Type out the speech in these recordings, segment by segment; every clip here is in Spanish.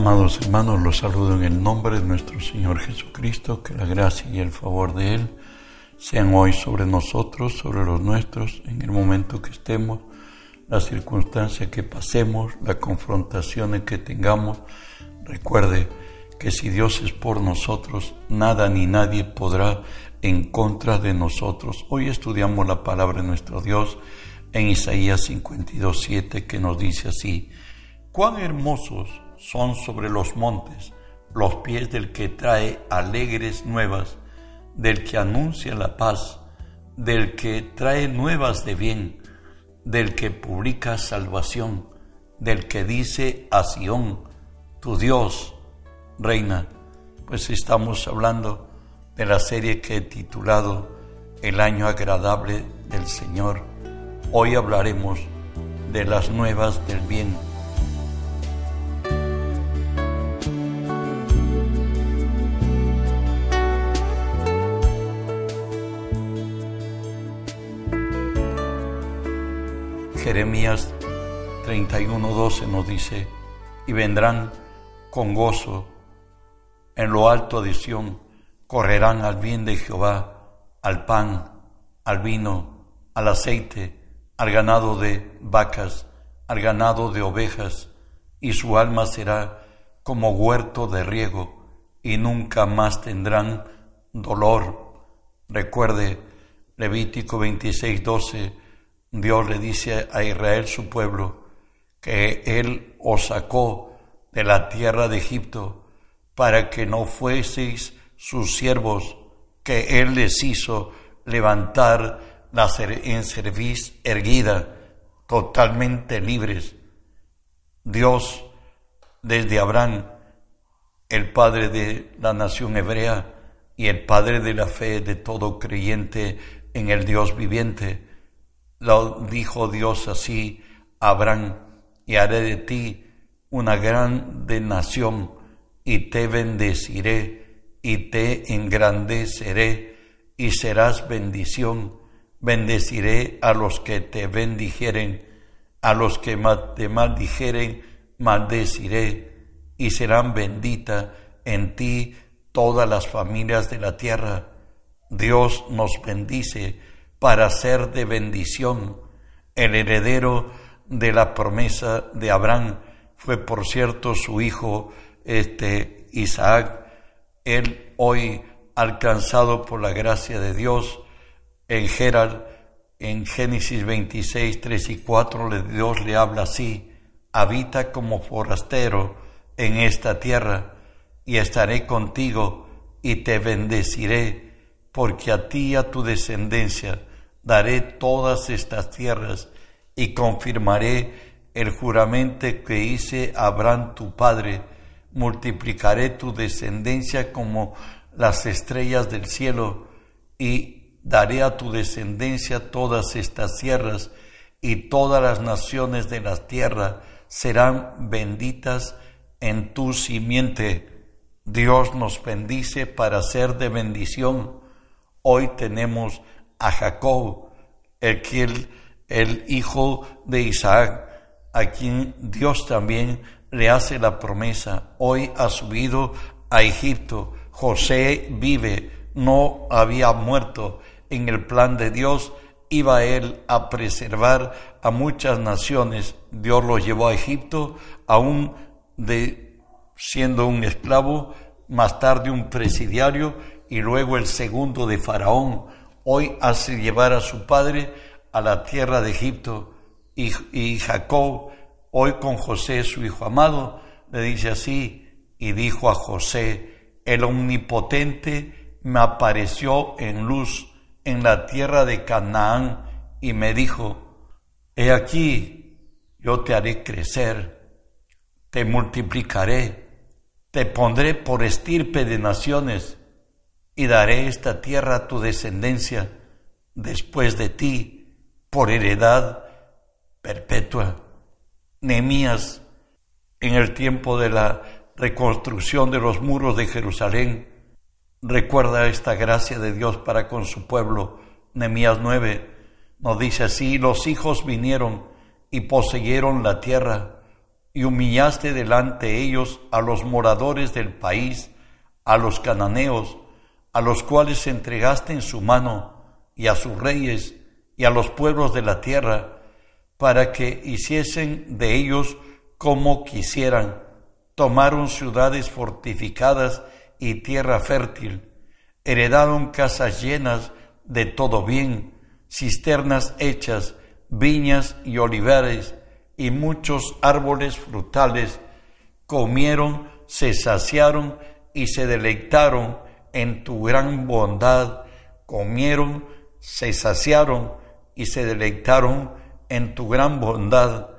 Amados hermanos, los saludo en el nombre de nuestro Señor Jesucristo, que la gracia y el favor de Él sean hoy sobre nosotros, sobre los nuestros, en el momento que estemos, la circunstancia que pasemos, las confrontaciones que tengamos. Recuerde que si Dios es por nosotros, nada ni nadie podrá en contra de nosotros. Hoy estudiamos la palabra de nuestro Dios en Isaías 52, 7, que nos dice así, cuán hermosos son sobre los montes los pies del que trae alegres nuevas, del que anuncia la paz, del que trae nuevas de bien, del que publica salvación, del que dice a Sión, tu Dios reina. Pues estamos hablando de la serie que he titulado El año agradable del Señor. Hoy hablaremos de las nuevas del bien Jeremías 31:12 nos dice, y vendrán con gozo en lo alto de Sión, correrán al bien de Jehová, al pan, al vino, al aceite, al ganado de vacas, al ganado de ovejas, y su alma será como huerto de riego, y nunca más tendrán dolor. Recuerde Levítico 26:12 Dios le dice a Israel, su pueblo, que Él os sacó de la tierra de Egipto para que no fueseis sus siervos, que Él les hizo levantar la en cerviz erguida, totalmente libres. Dios, desde Abraham, el padre de la nación hebrea y el padre de la fe de todo creyente en el Dios viviente, lo dijo Dios así a Abraham, y haré de ti una grande nación, y te bendeciré, y te engrandeceré, y serás bendición. Bendeciré a los que te bendijeren, a los que te maldijeren, maldeciré, y serán benditas en ti todas las familias de la tierra. Dios nos bendice para ser de bendición. El heredero de la promesa de Abraham fue, por cierto, su hijo este, Isaac. Él hoy, alcanzado por la gracia de Dios, en Geral, en Génesis 26, 3 y 4, Dios le habla así, habita como forastero en esta tierra, y estaré contigo y te bendeciré, porque a ti y a tu descendencia daré todas estas tierras y confirmaré el juramento que hice a Abraham tu padre, multiplicaré tu descendencia como las estrellas del cielo y daré a tu descendencia todas estas tierras y todas las naciones de la tierra serán benditas en tu simiente. Dios nos bendice para ser de bendición. Hoy tenemos a Jacob, el, hijo de Isaac, a quien Dios también le hace la promesa. Hoy ha subido a Egipto. José vive, no había muerto. En el plan de Dios iba él a preservar a muchas naciones. Dios lo llevó a Egipto, aún de siendo un esclavo, más tarde un presidiario y luego el segundo de Faraón hoy hace llevar a su padre a la tierra de Egipto y, Jacob, hoy con José, su hijo amado, le dice así, y dijo a José, el omnipotente me apareció en luz en la tierra de Canaán y me dijo, he aquí, yo te haré crecer, te multiplicaré, te pondré por estirpe de naciones y daré esta tierra a tu descendencia después de ti por heredad perpetua. Nehemías, en el tiempo de la reconstrucción de los muros de Jerusalén, recuerda esta gracia de Dios para con su pueblo. Nehemías 9 nos dice así, los hijos vinieron y poseyeron la tierra, y humillaste delante de ellos a los moradores del país, a los cananeos, a los cuales entregaste en su mano, y a sus reyes, y a los pueblos de la tierra, para que hiciesen de ellos como quisieran. Tomaron ciudades fortificadas y tierra fértil, heredaron casas llenas de todo bien, cisternas hechas, viñas y olivares, y muchos árboles frutales, comieron, se saciaron y se deleitaron en tu gran bondad, comieron, se saciaron y se deleitaron en tu gran bondad.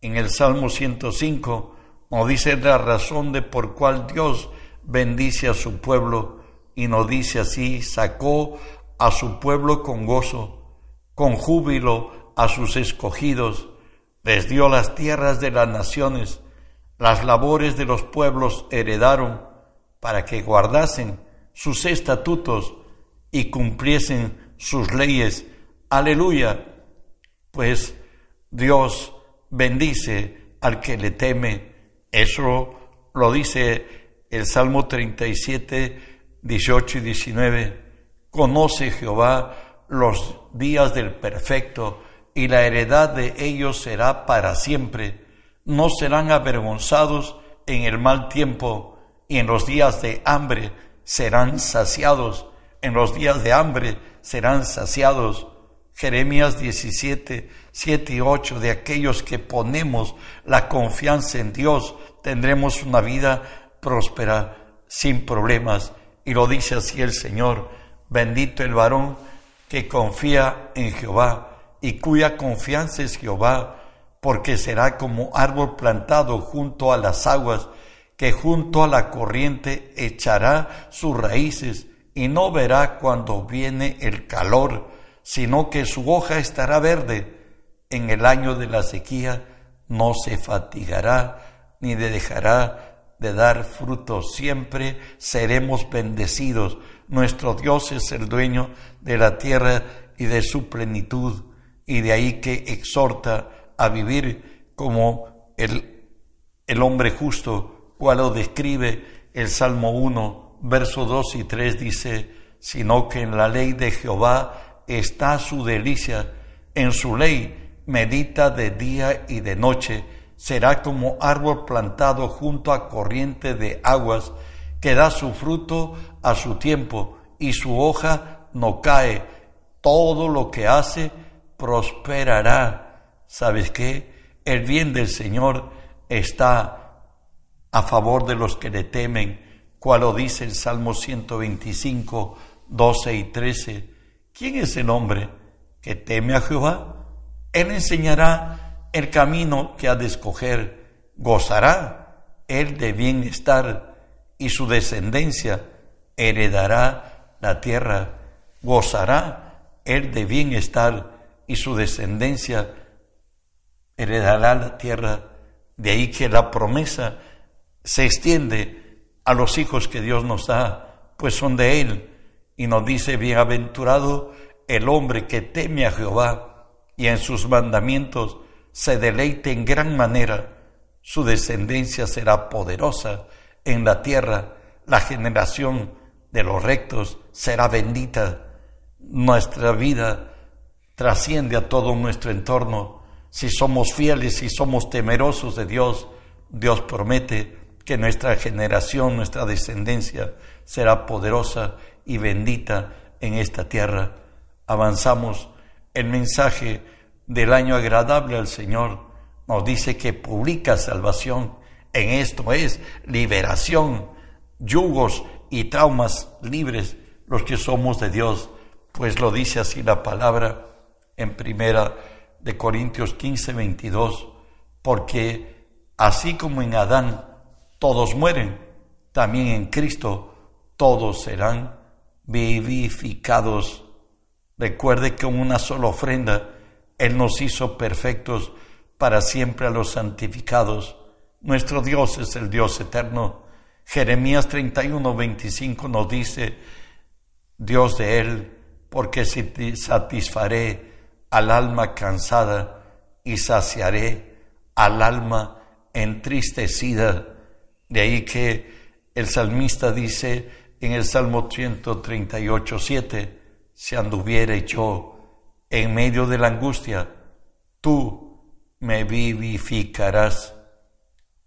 En el Salmo 105 nos dice la razón de por cual Dios bendice a su pueblo y nos dice así, sacó a su pueblo con gozo, con júbilo a sus escogidos, les dio las tierras de las naciones, las labores de los pueblos heredaron, para que guardasen sus estatutos y cumpliesen sus leyes. Aleluya. Pues Dios bendice al que le teme. Eso lo dice el Salmo 37, 18 y 19. Conoce Jehová los días del perfecto y la heredad de ellos será para siempre. No serán avergonzados en el mal tiempo y en los días de hambre serán saciados. En los días de hambre serán saciados. Jeremías 17, 7 y 8, de aquellos que ponemos la confianza en Dios, tendremos una vida próspera, sin problemas. Y lo dice así el Señor, bendito el varón que confía en Jehová y cuya confianza es Jehová, porque será como árbol plantado junto a las aguas, que junto a la corriente echará sus raíces y no verá cuando viene el calor, sino que su hoja estará verde. En el año de la sequía no se fatigará ni dejará de dar fruto. Siempre seremos bendecidos. Nuestro Dios es el dueño de la tierra y de su plenitud. Y de ahí que exhorta a vivir como el, el hombre justo cual lo describe el Salmo 1, verso 2 y 3 dice, sino que en la ley de Jehová está su delicia, en su ley medita de día y de noche, será como árbol plantado junto a corriente de aguas, que da su fruto a su tiempo y su hoja no cae. Todo lo que hace prosperará. ¿Sabes qué? El bien del Señor está a favor de los que le temen, cual lo dice el Salmo 125, 12 y 13. ¿Quién es el hombre que teme a Jehová? Él enseñará el camino que ha de escoger, gozará él de bienestar y su descendencia heredará la tierra, gozará él de bienestar y su descendencia heredará la tierra. De ahí que la promesa se extiende a los hijos que Dios nos da, pues son de Él. Y nos dice, bienaventurado el hombre que teme a Jehová y en sus mandamientos se deleite en gran manera. Su descendencia será poderosa en la tierra, la generación de los rectos será bendita. Nuestra vida trasciende a todo nuestro entorno. Si somos fieles, si somos temerosos de Dios, Dios promete que nuestra generación, nuestra descendencia será poderosa y bendita en esta tierra. Avanzamos. El mensaje del año agradable al Señor nos dice que publica salvación. En esto es liberación, yugos y traumas libres los que somos de Dios, pues lo dice así la palabra en primera de Corintios 15, 22, porque así como en Adán todos mueren, también en Cristo todos serán vivificados. Recuerde que con una sola ofrenda Él nos hizo perfectos para siempre a los santificados. Nuestro Dios es el Dios eterno. Jeremías 31, 25 nos dice, Dios de Él, porque satisfaré al alma cansada y saciaré al alma entristecida. De ahí que el salmista dice en el Salmo 138, 7, si anduviera yo en medio de la angustia, tú me vivificarás.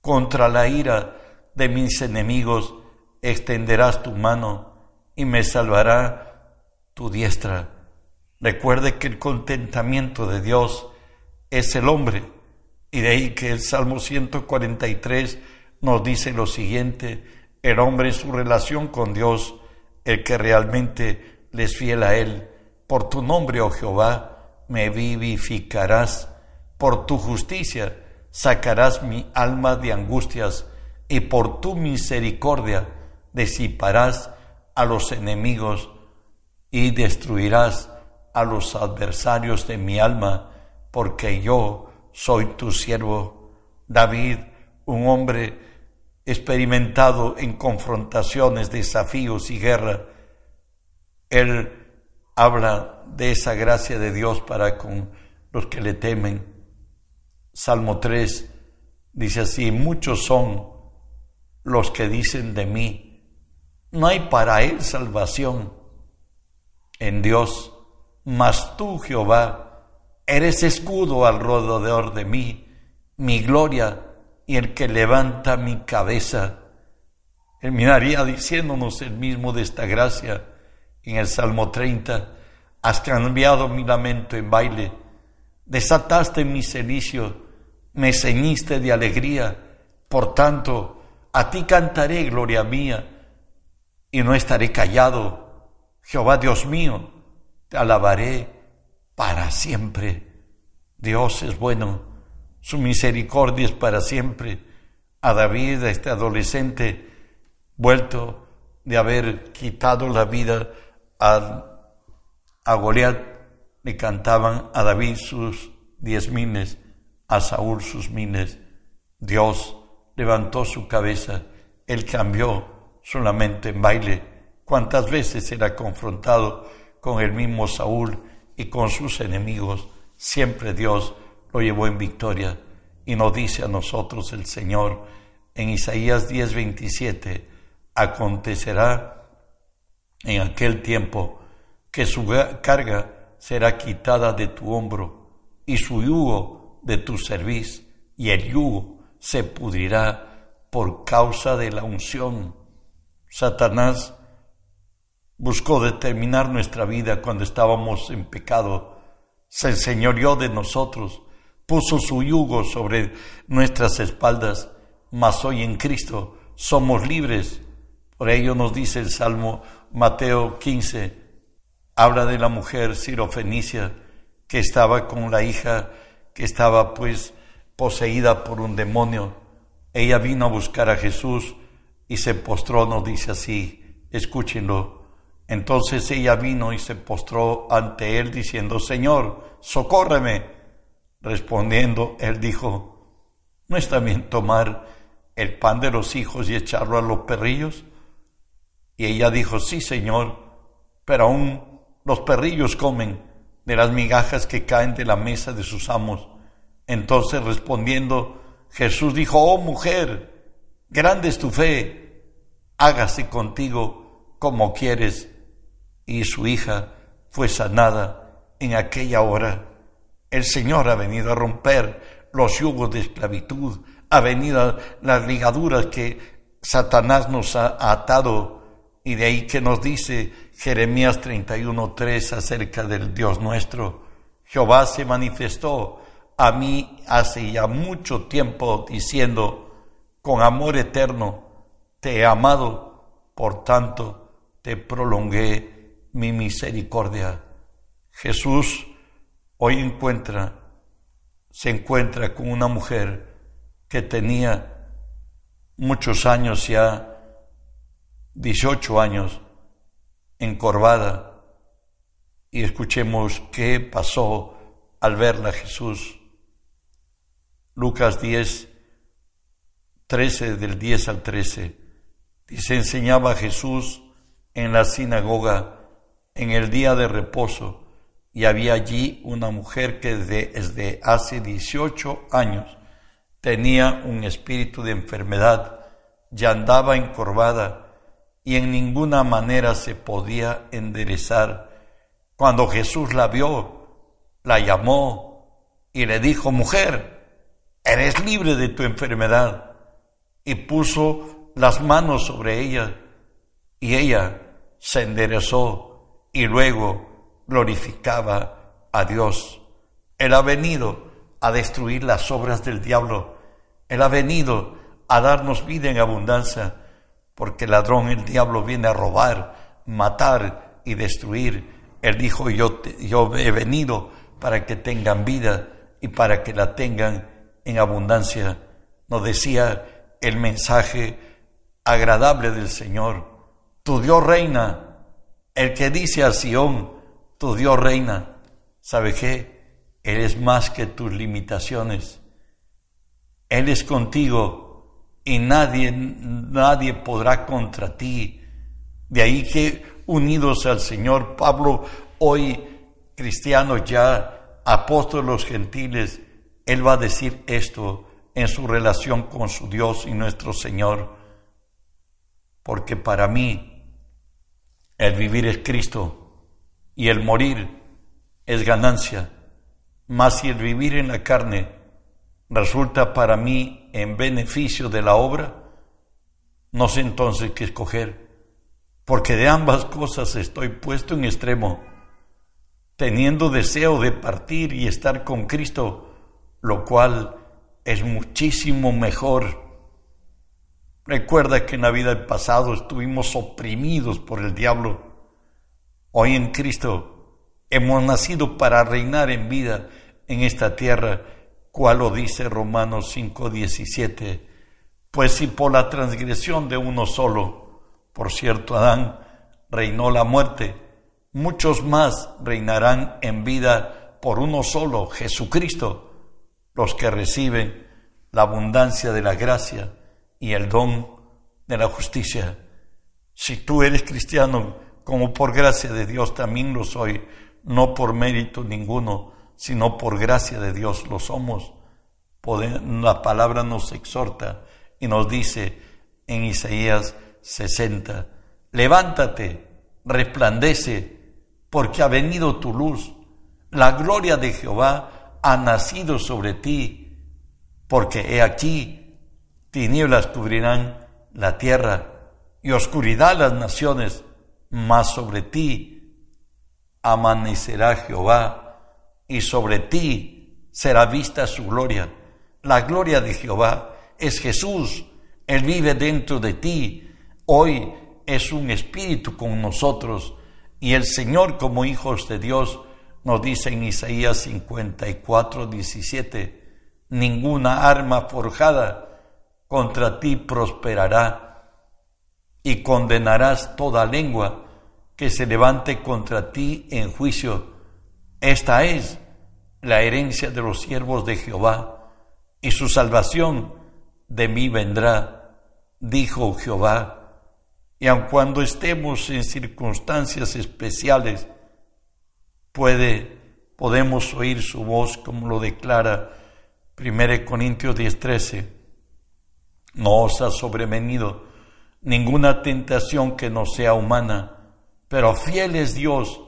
Contra la ira de mis enemigos extenderás tu mano y me salvará tu diestra. Recuerde que el contentamiento de Dios es el hombre. Y de ahí que el Salmo 143 nos dice lo siguiente, el hombre su relación con Dios, el que realmente le es fiel a Él. Por tu nombre, oh Jehová, me vivificarás. Por tu justicia sacarás mi alma de angustias y por tu misericordia disiparás a los enemigos y destruirás a los adversarios de mi alma, porque yo soy tu siervo. David, un hombre experimentado en confrontaciones, desafíos y guerra, él habla de esa gracia de Dios para con los que le temen. Salmo 3 dice así, muchos son los que dicen de mí, no hay para él salvación en Dios, mas tú, Jehová, eres escudo alrededor de mí, mi gloria y el que levanta mi cabeza. Terminaría diciéndonos el mismo de esta gracia en el Salmo 30, has cambiado mi lamento en baile, desataste mi celicio, me ceñiste de alegría, por tanto, a ti cantaré gloria mía y no estaré callado. Jehová Dios mío, te alabaré para siempre. Dios es bueno, su misericordia es para siempre. A David, a este adolescente, vuelto de haber quitado la vida a, a Goliat, le cantaban a David sus diez miles, a Saúl sus miles. Dios levantó su cabeza, él cambió solamente en baile. ¿Cuántas veces era confrontado con el mismo Saúl y con sus enemigos? Siempre Dios lo llevó en victoria. Y nos dice a nosotros el Señor en Isaías 10:27, acontecerá en aquel tiempo que su carga será quitada de tu hombro y su yugo de tu cerviz, y el yugo se pudrirá por causa de la unción. Satanás buscó determinar nuestra vida cuando estábamos en pecado, se enseñoreó de nosotros, puso su yugo sobre nuestras espaldas, mas hoy en Cristo somos libres. Por ello nos dice el Salmo Mateo 15, habla de la mujer sirofenicia que estaba con la hija que estaba pues poseída por un demonio. Ella vino a buscar a Jesús y se postró, nos dice así, escúchenlo. Entonces ella vino y se postró ante él diciendo, Señor, socórreme. Respondiendo, él dijo, ¿no está bien tomar el pan de los hijos y echarlo a los perrillos? Y ella dijo, sí, Señor, pero aún los perrillos comen de las migajas que caen de la mesa de sus amos. Entonces respondiendo, Jesús dijo, oh mujer, grande es tu fe, hágase contigo como quieres. Y su hija fue sanada en aquella hora. El Señor ha venido a romper los yugos de esclavitud, ha venido las ligaduras que Satanás nos ha atado. Y de ahí que nos dice Jeremías 31.3 acerca del Dios nuestro. Jehová se manifestó a mí hace ya mucho tiempo diciendo, con amor eterno te he amado, por tanto te prolongué mi misericordia. Jesús hoy encuentra, se encuentra con una mujer que tenía muchos años ya, 18 años, encorvada, y escuchemos qué pasó al verla Jesús. Lucas 10, 13 del 10 al 13. Dice, enseñaba Jesús en la sinagoga en el día de reposo y había allí una mujer que desde, hace 18 años tenía un espíritu de enfermedad, ya andaba encorvada y en ninguna manera se podía enderezar. Cuando Jesús la vio, la llamó y le dijo, mujer, eres libre de tu enfermedad. Y puso las manos sobre ella y ella se enderezó y luego glorificaba a Dios. Él ha venido a destruir las obras del diablo. Él ha venido a darnos vida en abundancia, porque el ladrón, el diablo, viene a robar, matar y destruir. Él dijo, yo, yo he venido para que tengan vida y para que la tengan en abundancia. Nos decía el mensaje agradable del Señor. Tu Dios reina, el que dice a Sión, tu Dios reina. ¿Sabe qué? Él es más que tus limitaciones. Él es contigo y nadie, nadie podrá contra ti. De ahí que unidos al Señor, Pablo, hoy cristiano ya, apóstol los gentiles, él va a decir esto en su relación con su Dios y nuestro Señor. Porque para mí el vivir es Cristo y el morir es ganancia. Mas si el vivir en la carne resulta para mí en beneficio de la obra, no sé entonces qué escoger, porque de ambas cosas estoy puesto en extremo, teniendo deseo de partir y estar con Cristo, lo cual es muchísimo mejor. Recuerda que en la vida del pasado estuvimos oprimidos por el diablo. Hoy en Cristo Hemos nacido para reinar en vida en esta tierra, cual lo dice Romanos 5:17. Pues si por la transgresión de uno solo, por cierto Adán, reinó la muerte, muchos más reinarán en vida por uno solo, Jesucristo, los que reciben la abundancia de la gracia y el don de la justicia. Si tú eres cristiano, como por gracia de Dios también lo soy, no por mérito ninguno, sino por gracia de Dios lo somos. La palabra nos exhorta y nos dice en Isaías 60, levántate, resplandece, porque ha venido tu luz, la gloria de Jehová ha nacido sobre ti, porque he aquí, tinieblas cubrirán la tierra y oscuridad las naciones, mas sobre ti amanecerá Jehová y sobre ti será vista su gloria. La gloria de Jehová es Jesús, Él vive dentro de ti. Hoy es un espíritu con nosotros y el Señor como hijos de Dios nos dice en Isaías 54, 17, ninguna arma forjada contra ti prosperará y condenarás toda lengua que se levante contra ti en juicio. Esta es la herencia de los siervos de Jehová, y su salvación de mí vendrá, dijo Jehová. Y aun cuando estemos en circunstancias especiales, puede, podemos oír su voz como lo declara 1 Corintios 10:13. No os ha sobrevenido ninguna tentación que no sea humana pero fiel es Dios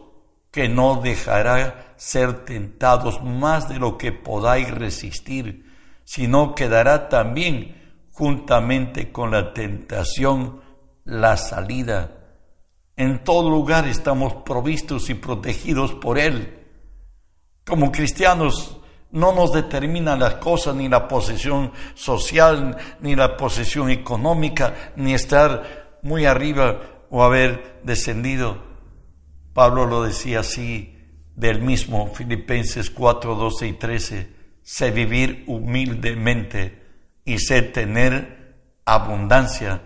que no dejará ser tentados más de lo que podáis resistir, sino que dará también juntamente con la tentación la salida. En todo lugar estamos provistos y protegidos por Él. Como cristianos no nos determinan las cosas, ni la posesión social, ni la posesión económica, ni estar muy arriba o haber descendido. Pablo lo decía así del mismo Filipenses 4, 12 y 13, sé vivir humildemente y sé tener abundancia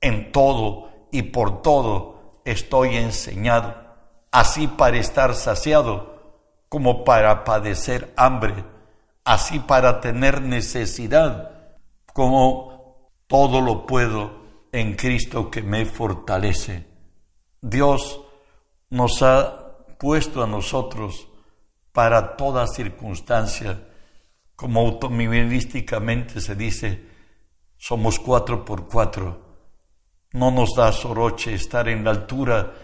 en todo y por todo estoy enseñado, así para estar saciado como para padecer hambre, así para tener necesidad, como todo lo puedo en Cristo que me fortalece. Dios nos ha puesto a nosotros para toda circunstancia como automovilísticamente se dice, somos cuatro por cuatro. No nos da soroche estar en la altura,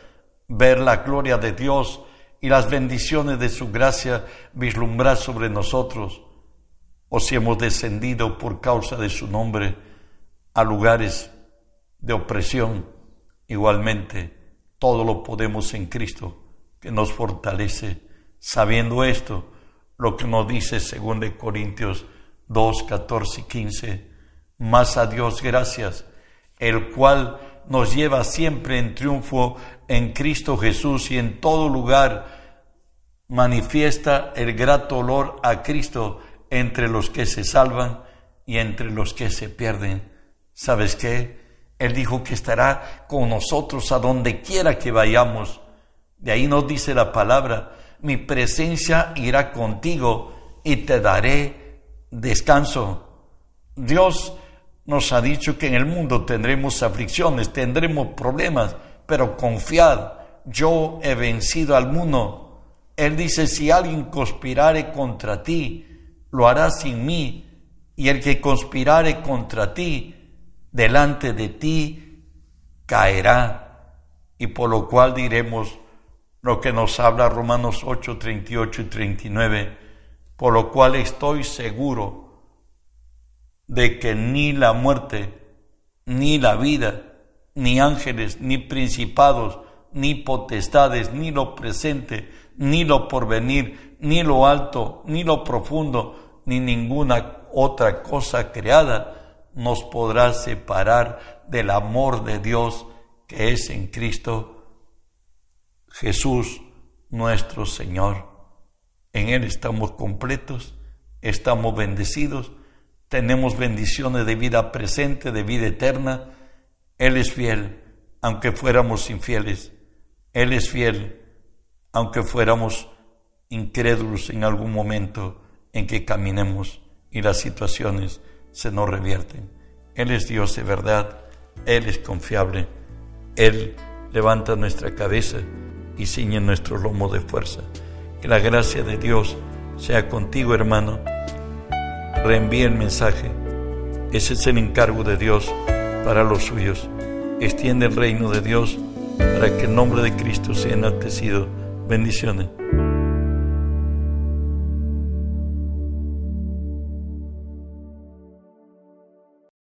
ver la gloria de Dios y las bendiciones de su gracia vislumbrar sobre nosotros, o si hemos descendido por causa de su nombre a lugares de opresión, igualmente todo lo podemos en Cristo que nos fortalece. Sabiendo esto, lo que nos dice según de Corintios 2, 14 y 15, más a Dios gracias, el cual nos lleva siempre en triunfo en Cristo Jesús y en todo lugar manifiesta el grato olor a Cristo entre los que se salvan y entre los que se pierden. ¿Sabes qué? Él dijo que estará con nosotros a donde quiera que vayamos. De ahí nos dice la palabra, mi presencia irá contigo y te daré descanso. Dios nos ha dicho que en el mundo tendremos aflicciones, tendremos problemas, pero confiad, yo he vencido al mundo. Él dice, si alguien conspirare contra ti, lo hará sin mí, y el que conspirare contra ti, delante de ti caerá. Y por lo cual diremos lo que nos habla Romanos 8, 38 y 39, por lo cual estoy seguro de que ni la muerte, ni la vida, ni ángeles, ni principados, ni potestades, ni lo presente, ni lo porvenir, ni lo alto, ni lo profundo, ni ninguna otra cosa creada nos podrá separar del amor de Dios que es en Cristo Jesús nuestro Señor. En Él estamos completos, estamos bendecidos, tenemos bendiciones de vida presente, de vida eterna. Él es fiel, aunque fuéramos infieles. Él es fiel, aunque fuéramos incrédulos en algún momento en que caminemos y las situaciones se nos revierten. Él es Dios de verdad, Él es confiable, Él levanta nuestra cabeza y ciñe nuestro lomo de fuerza. Que la gracia de Dios sea contigo, hermano reenvíe el mensaje. Ese es el encargo de Dios para los suyos. Extiende el reino de Dios para que el nombre de Cristo sea enaltecido. Bendiciones.